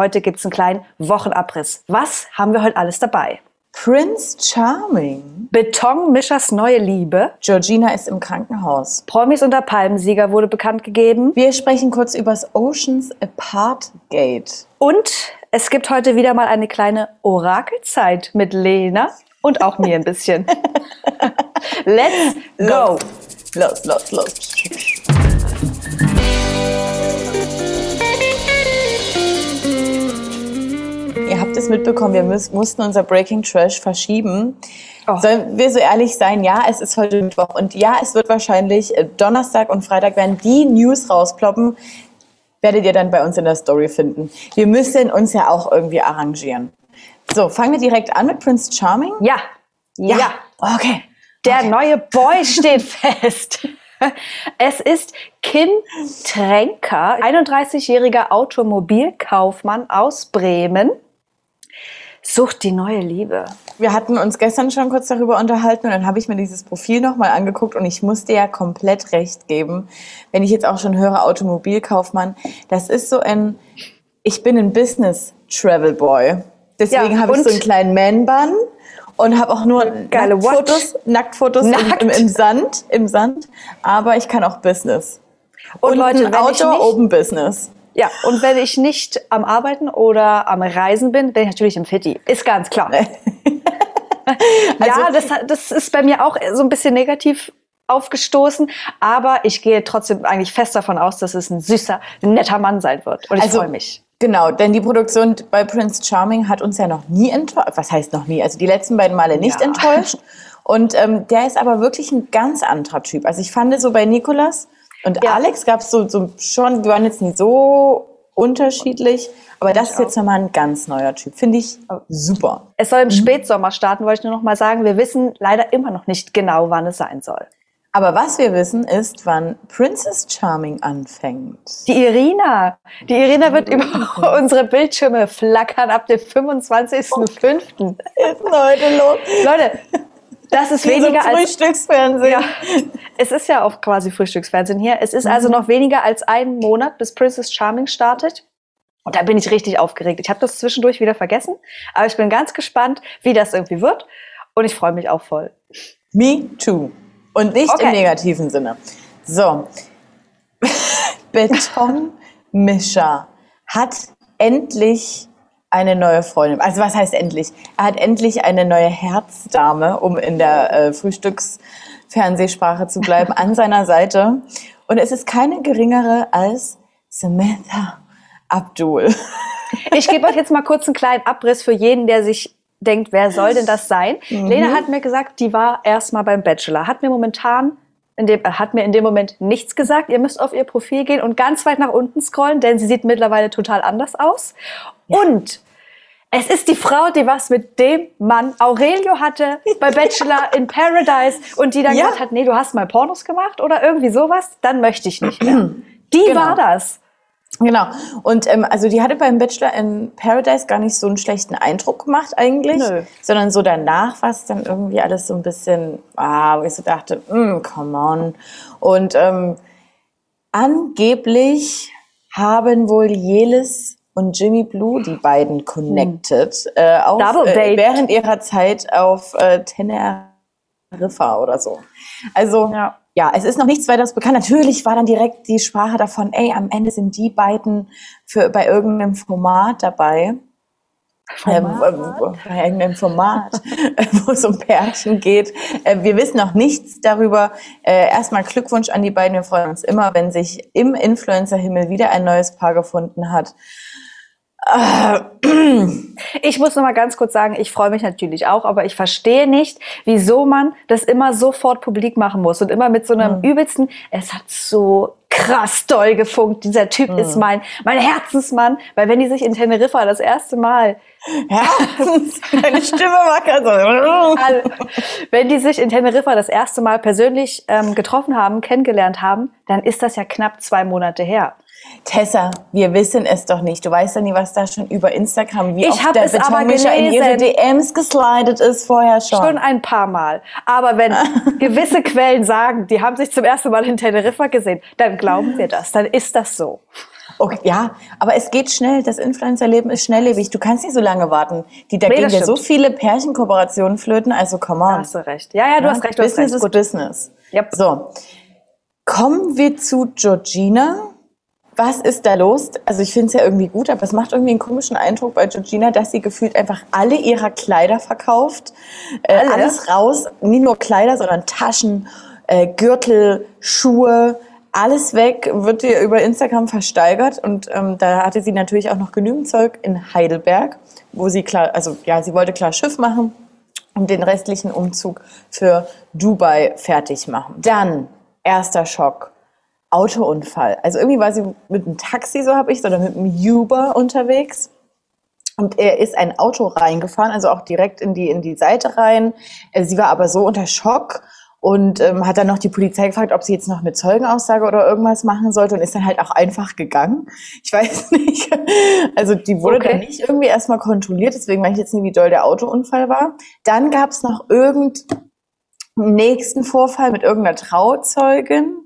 Heute gibt's einen kleinen Wochenabriss. Was haben wir heute alles dabei? Prince Charming. Betonmischers neue Liebe. Georgina ist im Krankenhaus. Promis unter Palmensieger wurde bekannt gegeben. Wir sprechen kurz über das Oceans Apart Gate. Und es gibt heute wieder mal eine kleine Orakelzeit mit Lena und auch mir ein bisschen. Let's go! Los, los, los. Ihr es mitbekommen, wir müß, mussten unser Breaking Trash verschieben. Oh. Sollen wir so ehrlich sein? Ja, es ist heute Mittwoch und ja, es wird wahrscheinlich äh, Donnerstag und Freitag werden die News rausploppen. Werdet ihr dann bei uns in der Story finden. Wir müssen uns ja auch irgendwie arrangieren. So, fangen wir direkt an mit Prince Charming? Ja, ja. Okay. Der neue Boy steht fest. Es ist Kim Tränker, 31-jähriger Automobilkaufmann aus Bremen, sucht die neue Liebe. Wir hatten uns gestern schon kurz darüber unterhalten und dann habe ich mir dieses Profil nochmal angeguckt und ich musste ja komplett recht geben. Wenn ich jetzt auch schon höre, Automobilkaufmann, das ist so ein, ich bin ein Business Travel Boy. Deswegen Ja, habe ich und- so einen kleinen Man-Bun und habe auch nur Geile Nacktfotos, Nacktfotos Nackt? Im, im, im Sand, im Sand. Aber ich kann auch Business. Und, Leute, ein Outdoor nicht, Open Business. Ja, und wenn ich nicht am Arbeiten oder am Reisen bin, bin ich natürlich im Fitti. Ist ganz klar. ja, das, das ist bei mir auch so ein bisschen negativ aufgestoßen, aber ich gehe trotzdem eigentlich fest davon aus, dass es ein süßer, netter Mann sein wird. Und ich Also- freue mich. Genau, denn die Produktion bei Prince Charming hat uns ja noch nie enttäuscht. Was heißt noch nie? Also die letzten beiden Male nicht Ja. enttäuscht. Und ähm, der ist aber wirklich ein ganz anderer Typ. Also ich fand so bei Nikolas und Ja. Alex gab es so, so schon, wir waren jetzt nicht so unterschiedlich, aber das ist jetzt nochmal ein ganz neuer Typ. Finde ich super. Es soll im Spätsommer starten, wollte ich nur noch mal sagen. Wir wissen leider immer noch nicht genau, wann es sein soll. Aber was wir wissen ist, wann Princess Charming anfängt. Die Irina. Die Irina wird über unsere Bildschirme flackern ab dem 25.05. Was ist denn heute los? Leute, das ist weniger als... Frühstücksfernsehen. Ja, es ist ja auch quasi Frühstücksfernsehen hier. Es ist also noch weniger als einen Monat, bis Princess Charming startet. Und da bin ich richtig aufgeregt. Ich habe das zwischendurch wieder vergessen, aber ich bin ganz gespannt, wie das irgendwie wird. Und ich freue mich auch voll. Me too. Und nicht Okay. im negativen Sinne. So. Betonmischer hat endlich eine neue Freundin. Also was heißt endlich? Er hat endlich eine neue Herzdame, um in der äh, Frühstücksfernsehsprache zu bleiben, an seiner Seite. Und es ist keine geringere als Samantha Abdul. Ich gebe euch jetzt mal kurz einen kleinen Abriss für jeden, der sich denkt, wer soll denn das sein? Lena hat mir gesagt, die war erst mal beim Bachelor. Hat mir momentan, in dem, äh, hat mir in dem Moment nichts gesagt. Ihr müsst auf ihr Profil gehen und ganz weit nach unten scrollen, denn sie sieht mittlerweile total anders aus. Und es ist die Frau, die was mit dem Mann Aurelio hatte bei Bachelor in Paradise und die dann Ja. gesagt hat, nee, du hast mal Pornos gemacht oder irgendwie sowas, dann möchte ich nicht mehr. Die Genau. war das. Genau. Und ähm, also die hatte beim Bachelor in Paradise gar nicht so einen schlechten Eindruck gemacht eigentlich, Nö. sondern so danach war es dann irgendwie alles so ein bisschen, ah, wo ich so dachte, mm, come on. Und ähm, angeblich haben wohl Jelis und Jimmy Blue die beiden connected, äh, auf, äh, während ihrer Zeit auf äh, Teneriffa oder so. Also Ja. ja, es ist noch nichts weiteres bekannt. Natürlich war dann direkt die Sprache davon, ey, am Ende sind die beiden für, bei irgendeinem Format dabei. Ähm, äh, bei irgendeinem Format, äh, wo es um Pärchen geht. Äh, wir wissen noch nichts darüber. Äh, erstmal Glückwunsch an die beiden. Wir freuen uns immer, wenn sich im Influencer-Himmel wieder ein neues Paar gefunden hat. Ich muss noch mal ganz kurz sagen, ich freue mich natürlich auch, aber ich verstehe nicht, wieso man das immer sofort publik machen muss und immer mit so einem übelsten, es hat so krass doll gefunkt, dieser Typ ist mein, mein Herzensmann, weil wenn die sich in Teneriffa das erste Mal, Herzens, deine Stimme war gerade so. alle, wenn die sich in Teneriffa das erste Mal persönlich ähm, getroffen haben, kennengelernt haben, dann ist das ja knapp zwei Monate her. Tessa, wir wissen es doch nicht. Du weißt ja nie, was da schon über Instagram, wie Ich oft der es aber Betonmischer in ihre. DMs geslidet ist vorher schon. Schon ein paar Mal. Aber wenn gewisse Quellen sagen, die haben sich zum ersten Mal in Teneriffa gesehen, dann glauben wir das. Dann ist das so. Okay, ja, aber es geht schnell. Das Influencer-Leben ist schnelllebig. Du kannst nicht so lange warten. Die, da Nee, gehen ja so viele Pärchenkooperationen flöten. Also, come on. Da hast du recht. Ja, ja, du hast recht, du hast Business recht. ist Gut. Business. Yep. So, kommen wir zu Georgina. Was ist da los? Also ich finde es ja irgendwie gut, aber es macht irgendwie einen komischen Eindruck bei Georgina, dass sie gefühlt einfach alle ihrer Kleider verkauft. Äh, Alle? Alles raus, nie nur Kleider, sondern Taschen, äh, Gürtel, Schuhe, alles weg, wird ihr über Instagram versteigert. Und ähm, da hatte sie natürlich auch noch genügend Zeug in Heidelberg, wo sie klar, also ja, sie wollte klar Schiff machen und den restlichen Umzug für Dubai fertig machen. Dann erster Schock. Autounfall. Also irgendwie war sie mit einem Taxi, so habe ich, oder mit einem Uber unterwegs. Und er ist ein Auto reingefahren, also auch direkt in die, in die Seite rein. Äh, Sie war aber so unter Schock und ähm, hat dann noch die Polizei gefragt, ob sie jetzt noch eine Zeugenaussage oder irgendwas machen sollte und ist dann halt auch einfach gegangen. Ich weiß nicht. Also die wurde Okay. dann nicht irgendwie erstmal kontrolliert, deswegen weiß ich jetzt nicht, wie doll der Autounfall war. Dann gab es noch irgendeinen nächsten Vorfall mit irgendeiner Trauzeugin.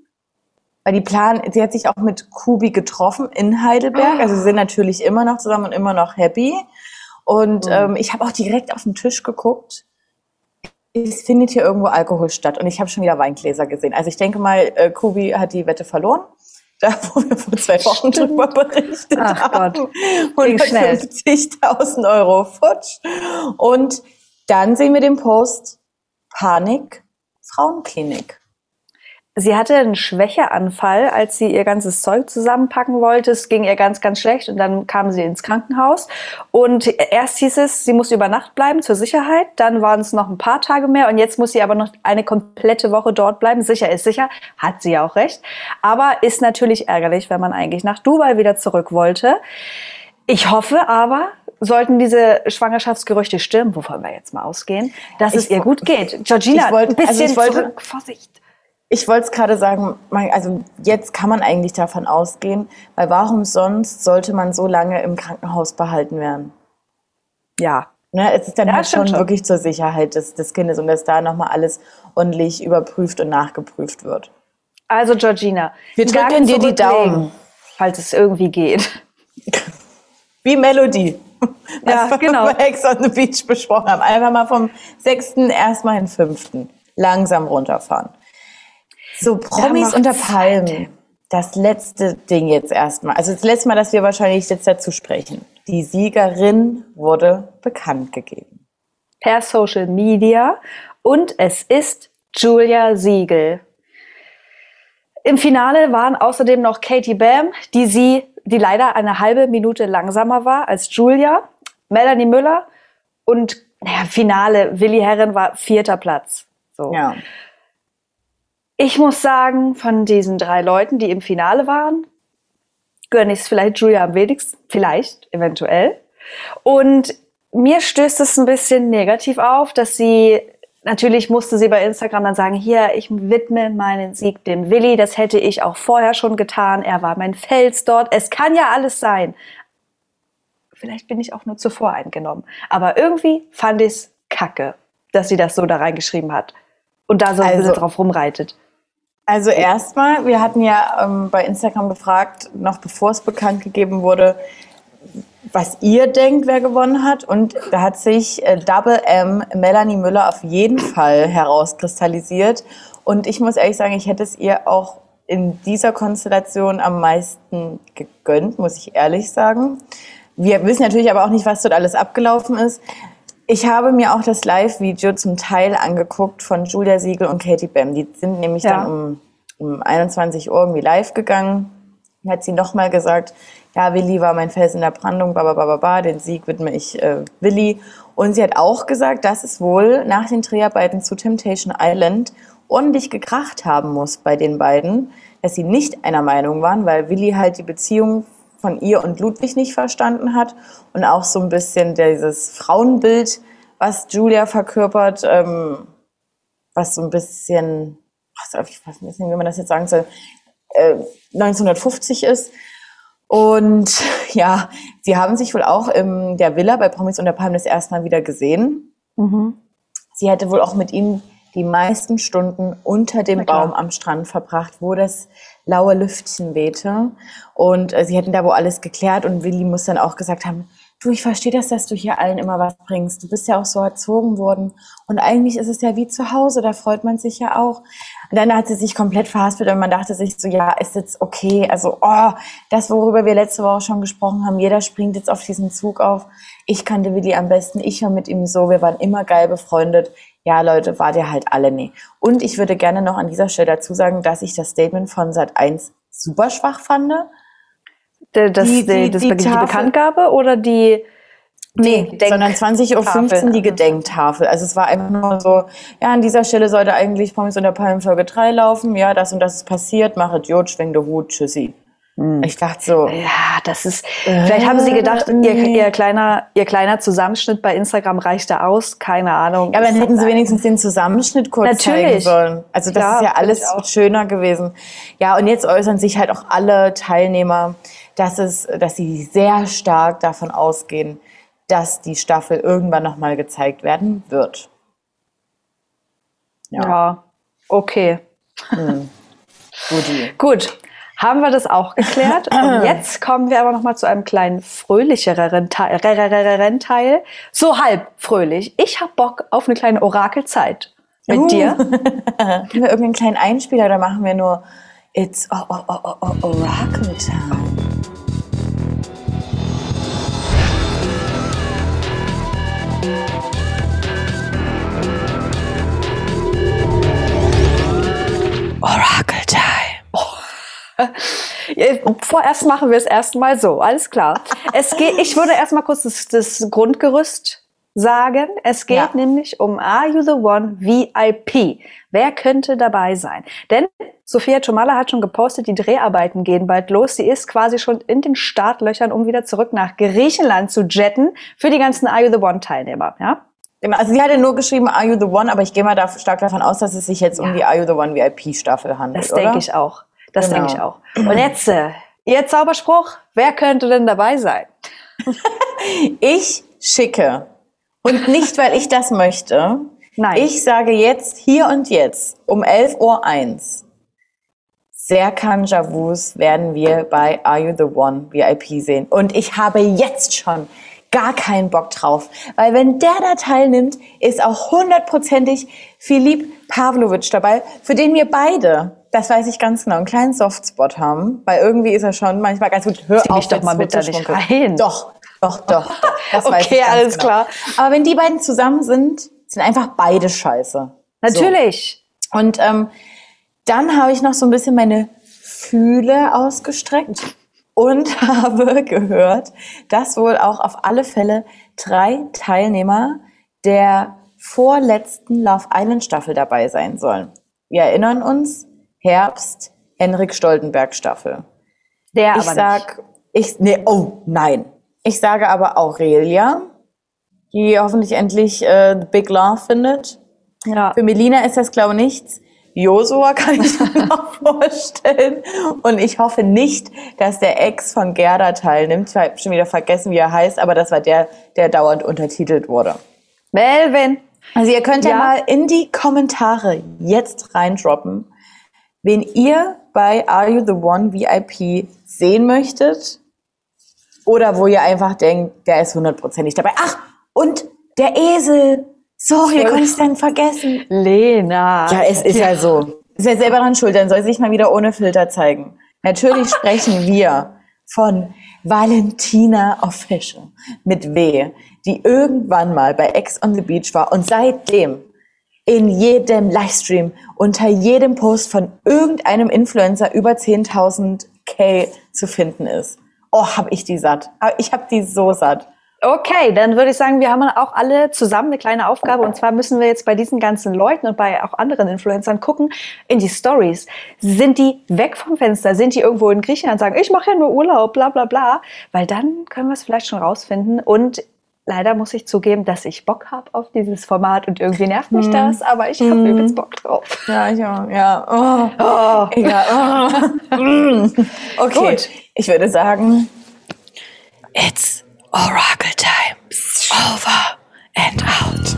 Weil die Plan, sie hat sich auch mit Kubi getroffen in Heidelberg. Also sie sind natürlich immer noch zusammen und immer noch happy. Und ähm, ich habe auch direkt auf den Tisch geguckt. Es findet hier irgendwo Alkohol statt und ich habe schon wieder Weingläser gesehen. Also ich denke mal, äh, Kubi hat die Wette verloren. Da, wo wir vor zwei Wochen drüber berichtet Ach haben. Gott, ging schnell. 150.000 Euro futsch. Und dann sehen wir den Post Panik, Frauenklinik. Sie hatte einen Schwächeanfall, als sie ihr ganzes Zeug zusammenpacken wollte. Es ging ihr ganz, ganz schlecht und dann kam sie ins Krankenhaus. Und erst hieß es, sie muss über Nacht bleiben zur Sicherheit. Dann waren es noch ein paar Tage mehr und jetzt muss sie aber noch eine komplette Woche dort bleiben. Sicher ist sicher, hat sie ja auch recht. Aber ist natürlich ärgerlich, wenn man eigentlich nach Dubai wieder zurück wollte. Ich hoffe aber, sollten diese Schwangerschaftsgerüchte stimmen, wovon wir jetzt mal ausgehen, dass es Ich ihr wo- gut geht. Georgina, wollt- ein bisschen also wollte- zurück, Vorsicht. Ich wollte es gerade sagen, also jetzt kann man eigentlich davon ausgehen, weil warum sonst sollte man so lange im Krankenhaus behalten werden? Ja, Ne, es ist dann Ja, halt schon, schon. wirklich zur Sicherheit des, des Kindes und dass da nochmal alles ordentlich überprüft und nachgeprüft wird. Also Georgina, Wir drücken dir die Daumen. falls es irgendwie geht. Wie Melodie. Ja, wir genau. bei Ex on the Beach besprochen haben. Einfach mal vom sechsten erstmal in den fünften. Langsam runterfahren. So, Promis unter. Palmen. Das letzte Ding jetzt erstmal. Also das letzte Mal, dass wir wahrscheinlich jetzt dazu sprechen. Die Siegerin wurde bekannt gegeben. Per Social Media und es ist Julia Siegel. Im Finale waren außerdem noch Katie Bam, die sie, die leider eine halbe Minute langsamer war als Julia, Melanie Müller und naja, Finale Willi Herren war vierter Platz. So. Ja. Ich muss sagen, von diesen drei Leuten, die im Finale waren, gönne ich es vielleicht Julia am wenigsten. Vielleicht, eventuell. Und mir stößt es ein bisschen negativ auf, dass sie, natürlich musste sie bei Instagram dann sagen, hier, ich widme meinen Sieg dem Willi. Das hätte ich auch vorher schon getan. Er war mein Fels dort. Es kann ja alles sein. Vielleicht bin ich auch nur zuvor eingenommen. Aber irgendwie fand ich es kacke, dass sie das so da reingeschrieben hat. Und da so ein Also- bisschen drauf rumreitet. Also erstmal, wir hatten ja ähm, bei Instagram gefragt, noch bevor es bekannt gegeben wurde, was ihr denkt, wer gewonnen hat. Und da hat sich äh, Double M Melanie Müller auf jeden Fall herauskristallisiert. Und ich muss ehrlich sagen, ich hätte es ihr auch in dieser Konstellation am meisten gegönnt, muss ich ehrlich sagen. Wir wissen natürlich aber auch nicht, was dort alles abgelaufen ist. Ich habe mir auch das Live-Video zum Teil angeguckt von Julia Siegel und Katie Bam. Die sind nämlich Ja. dann um, um 21 Uhr irgendwie live gegangen. Dann hat sie nochmal gesagt, ja, Willi war mein Fels in der Brandung, ba, ba, ba, ba, ba, den Sieg widme ich äh, Willi. Und sie hat auch gesagt, dass es wohl nach den Dreharbeiten zu Temptation Island ordentlich gekracht haben muss bei den beiden, dass sie nicht einer Meinung waren, weil Willi halt die Beziehung von ihr und Ludwig nicht verstanden hat und auch so ein bisschen dieses Frauenbild, was Julia verkörpert, ähm, was so ein bisschen, was, ich weiß nicht, wie man das jetzt sagen soll, äh, 1950 ist. Und ja, sie haben sich wohl auch in der Villa bei Promis unter Palmen das erste Mal wieder gesehen. Mhm. Sie hätte wohl auch mit ihm die meisten Stunden unter dem Baum am Strand verbracht, wo das laue Lüftchen wehte. Und äh, sie hätten da wohl alles geklärt und Willi muss dann auch gesagt haben, du, ich verstehe das, dass du hier allen immer was bringst. Du bist ja auch so erzogen worden. Und eigentlich ist es ja wie zu Hause, da freut man sich ja auch. Und dann hat sie sich komplett verhaspelt und man dachte sich so, ja, ist jetzt okay. Also, oh, das, worüber wir letzte Woche schon gesprochen haben, jeder springt jetzt auf diesen Zug auf. Ich kannte Willi am besten, ich war mit ihm so, wir waren immer geil befreundet. Ja, Leute, wart ihr halt alle nie. Und ich würde gerne noch an dieser Stelle dazu sagen, dass ich das Statement von Sat 1 super schwach fand das, die, die, das, die, die Bekanntgabe oder die Nee, Denk sondern 20.15 Uhr die Gedenktafel. Also es war einfach nur so, ja, an dieser Stelle sollte eigentlich Promis unter Palmenfolge 3 laufen. Ja, das und das ist passiert. Mach Idiot, schwing den Hut, tschüssi. Hm. Ich dachte so. Ja, das ist. Äh, vielleicht haben sie gedacht, ihr, ihr, kleiner, ihr kleiner Zusammenschnitt bei Instagram reicht da aus. Keine Ahnung. Ja, aber dann hätten sie wenigstens den Zusammenschnitt kurz Natürlich. zeigen sollen. Also das ja, ist ja alles schöner gewesen. Ja, und jetzt äußern sich halt auch alle Teilnehmer dass, es, dass sie sehr stark davon ausgehen, dass die Staffel irgendwann nochmal gezeigt werden wird. Ja, ja okay. Hm. Gut, haben wir das auch geklärt. Und jetzt kommen wir aber nochmal zu einem kleinen fröhlicheren Teil. So halb fröhlich. Ich habe Bock auf eine kleine Orakelzeit. Mit uh. dir. Haben wir irgendeinen kleinen Einspieler oder machen wir nur It's Oracle Time? Vorerst machen wir es erstmal so, alles klar. Es geht, ich würde erstmal kurz das, das, Grundgerüst sagen. Es geht ja. nämlich um Are You the One VIP. Wer könnte dabei sein? Denn Sophia Tomala hat schon gepostet, die Dreharbeiten gehen bald los. Sie ist quasi schon in den Startlöchern, um wieder zurück nach Griechenland zu jetten für die ganzen Are You the One Teilnehmer. Ja? Also sie hatte nur geschrieben Are You the One, aber ich gehe mal da stark davon aus, dass es sich jetzt ja. um die Are You the One VIP Staffel handelt. Das denke ich auch. Das genau. denke ich auch. Und jetzt, äh, ihr Zauberspruch, wer könnte denn dabei sein? ich schicke. Und nicht, weil ich das möchte. Nein. Ich sage jetzt, hier und jetzt, um 11.01 Uhr, Serkan Javus werden wir bei Are You the One VIP sehen. Und ich habe jetzt schon gar keinen Bock drauf. Weil wenn der da teilnimmt, ist auch hundertprozentig Filip Pavlovic dabei, für den wir beide, das weiß ich ganz genau, einen kleinen Softspot haben. Weil irgendwie ist er schon manchmal ganz gut. Hör Zieh auf, doch mal mit da nicht rein. Doch, doch, doch. doch. Das okay, weiß ich ganz alles genau. klar. Aber wenn die beiden zusammen sind, sind einfach beide scheiße. Natürlich. So. Und ähm, dann habe ich noch so ein bisschen meine Fühle ausgestreckt und habe gehört, dass wohl auch auf alle Fälle drei Teilnehmer der vorletzten Love Island Staffel dabei sein sollen. Wir erinnern uns, Herbst, Henrik Stoltenberg Staffel. Der ich aber sag, nicht. ich, nee, oh nein. Ich sage aber Aurelia, die hoffentlich endlich äh, Big Love findet. Ja. Für Melina ist das, glaube ich, nichts. Josua kann ich mir noch vorstellen. Und ich hoffe nicht, dass der Ex von Gerda teilnimmt. Ich habe schon wieder vergessen, wie er heißt, aber das war der, der dauernd untertitelt wurde. Melvin. Also ihr könnt ja, ja mal in die Kommentare jetzt reindroppen, wen ihr bei Are You the One VIP sehen möchtet oder wo ihr einfach denkt, der ist hundertprozentig dabei. Ach, und der Esel. Sorry, wie konnte ich denn vergessen? Lena. Ja, es ist ja, ja so. Ist ja selber dran schuld, dann soll sich mal wieder ohne Filter zeigen. Natürlich sprechen wir von Valentina Official mit W, die irgendwann mal bei Ex on the Beach war und seitdem in jedem Livestream, unter jedem Post von irgendeinem Influencer über 10.000 K zu finden ist. Oh, hab ich die satt. Ich hab die so satt. Okay, dann würde ich sagen, wir haben auch alle zusammen eine kleine Aufgabe. Und zwar müssen wir jetzt bei diesen ganzen Leuten und bei auch anderen Influencern gucken in die Stories. Sind die weg vom Fenster? Sind die irgendwo in Griechenland und sagen, ich mache ja nur Urlaub, bla bla bla? Weil dann können wir es vielleicht schon rausfinden. Und leider muss ich zugeben, dass ich Bock habe auf dieses Format und irgendwie nervt mich hm. das, aber ich habe mm. Hm. übelst Bock drauf. Ja, ich auch. Ja. Oh. Oh. Egal. Oh. Hm. okay. Gut. Ich würde sagen, it's Oracle Time. Over and out.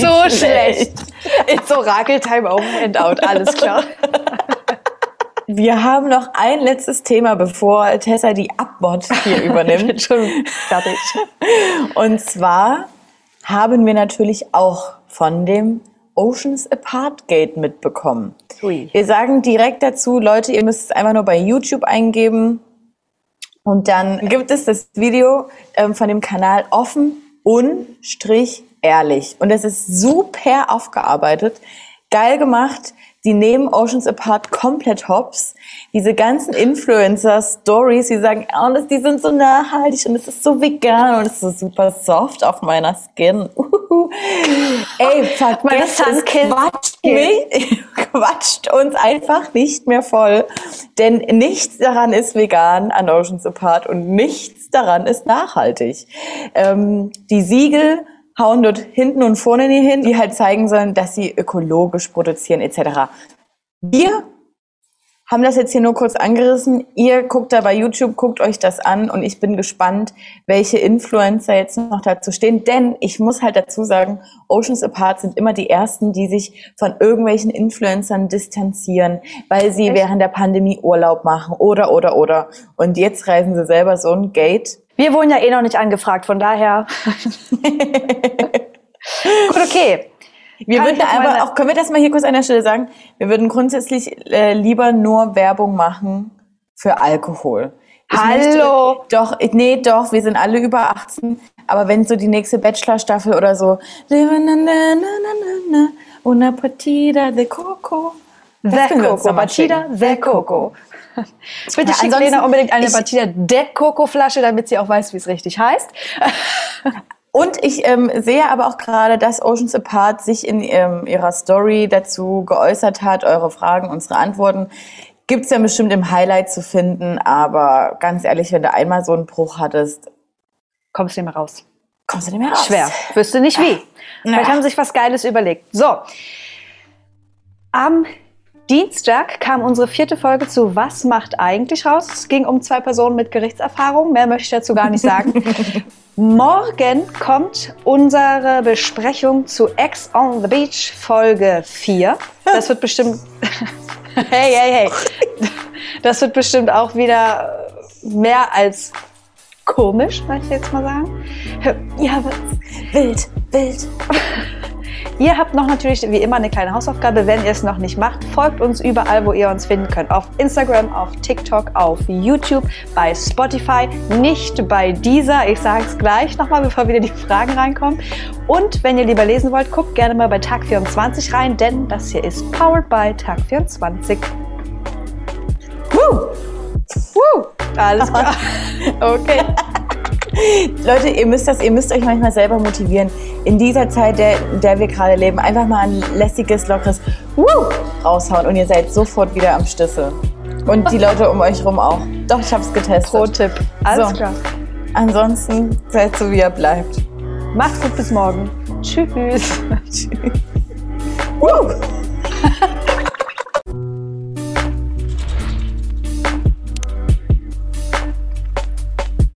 so schlecht. It's Oracle Time over and out. Alles klar. Wir haben noch ein letztes Thema, bevor Tessa die Abbot hier übernimmt. bin schon fertig. Und zwar haben wir natürlich auch von dem Oceans Apart Gate mitbekommen. Ui. Wir sagen direkt dazu, Leute, ihr müsst es einfach nur bei YouTube eingeben. Und dann gibt es das Video ähm, von dem Kanal offen und Strich ehrlich. Und es ist super aufgearbeitet, geil gemacht. Die nehmen Oceans Apart komplett hops. Diese ganzen Influencer-Stories, die sagen, oh, das, die sind so nachhaltig und es ist so vegan und es ist so super soft auf meiner Skin. Uhuhu. Ey, vergesst es, quatscht, mich, quatscht uns einfach nicht mehr voll. Denn nichts daran ist vegan an Oceans Apart und nichts daran ist nachhaltig. Ähm, die Siegel hauen dort hinten und vorne nie hin, die halt zeigen sollen, dass sie ökologisch produzieren etc. Wir haben das jetzt hier nur kurz angerissen. Ihr guckt da bei YouTube, guckt euch das an und ich bin gespannt, welche Influencer jetzt noch dazu stehen. Denn ich muss halt dazu sagen, Oceans Apart sind immer die ersten, die sich von irgendwelchen Influencern distanzieren, weil sie Echt? während der Pandemie Urlaub machen oder oder oder. Und jetzt reisen sie selber so ein Gate. Wir wurden ja eh noch nicht angefragt, von daher. Gut, okay. Wir Kann würden aber auch, können wir das mal hier kurz an der Stelle sagen? Wir würden grundsätzlich äh, lieber nur Werbung machen für Alkohol. Ich Hallo? Möchte, doch, nee, doch, wir sind alle über 18. Aber wenn so die nächste Bachelor-Staffel oder so, una partida de coco. The Coco, schicken. The Coco. Bitte Ja, schickt ansonsten- Lena unbedingt eine ich- Batida De Coco Flasche, damit sie auch weiß, wie es richtig heißt. Und ich ähm, sehe aber auch gerade, dass Oceans Apart sich in ähm, ihrer Story dazu geäußert hat, eure Fragen, unsere Antworten. Gibt's ja bestimmt im Highlight zu finden, aber ganz ehrlich, wenn du einmal so einen Bruch hattest, Kommst du nicht mehr raus. kommst du nicht mehr raus. Schwer. Wüsste nicht wie. Vielleicht Ja. haben sie sich was Geiles überlegt. So. Am Dienstag kam unsere vierte Folge zu Was macht eigentlich raus? Es ging um zwei Personen mit Gerichtserfahrung. Mehr möchte ich dazu gar nicht sagen. Morgen kommt unsere Besprechung zu Ex on the Beach Folge 4. Das wird bestimmt. hey, hey, hey. Das wird bestimmt auch wieder mehr als komisch, möchte ich jetzt mal sagen. Ja, was? Wild, wild. Ihr habt noch natürlich wie immer eine kleine Hausaufgabe, wenn ihr es noch nicht macht. Folgt uns überall, wo ihr uns finden könnt. Auf Instagram, auf TikTok, auf YouTube, bei Spotify, nicht bei dieser. Ich sage es gleich nochmal, bevor wieder die Fragen reinkommen. Und wenn ihr lieber lesen wollt, guckt gerne mal bei Tag 24 rein, denn das hier ist Powered by Tag 24. Woo. Woo! Alles klar. Okay. Leute, ihr müsst das, ihr müsst euch manchmal selber motivieren. In dieser Zeit, der, der wir gerade leben, einfach mal ein lässiges, lockeres Wuh! raushauen und ihr seid sofort wieder am Stüssel. Und die Leute um euch rum auch. Doch, ich hab's getestet. Pro-Tipp. Alles so. klar. Ansonsten seid so, wie ihr bleibt. Macht's gut, bis morgen. Tschüss. Tschüss.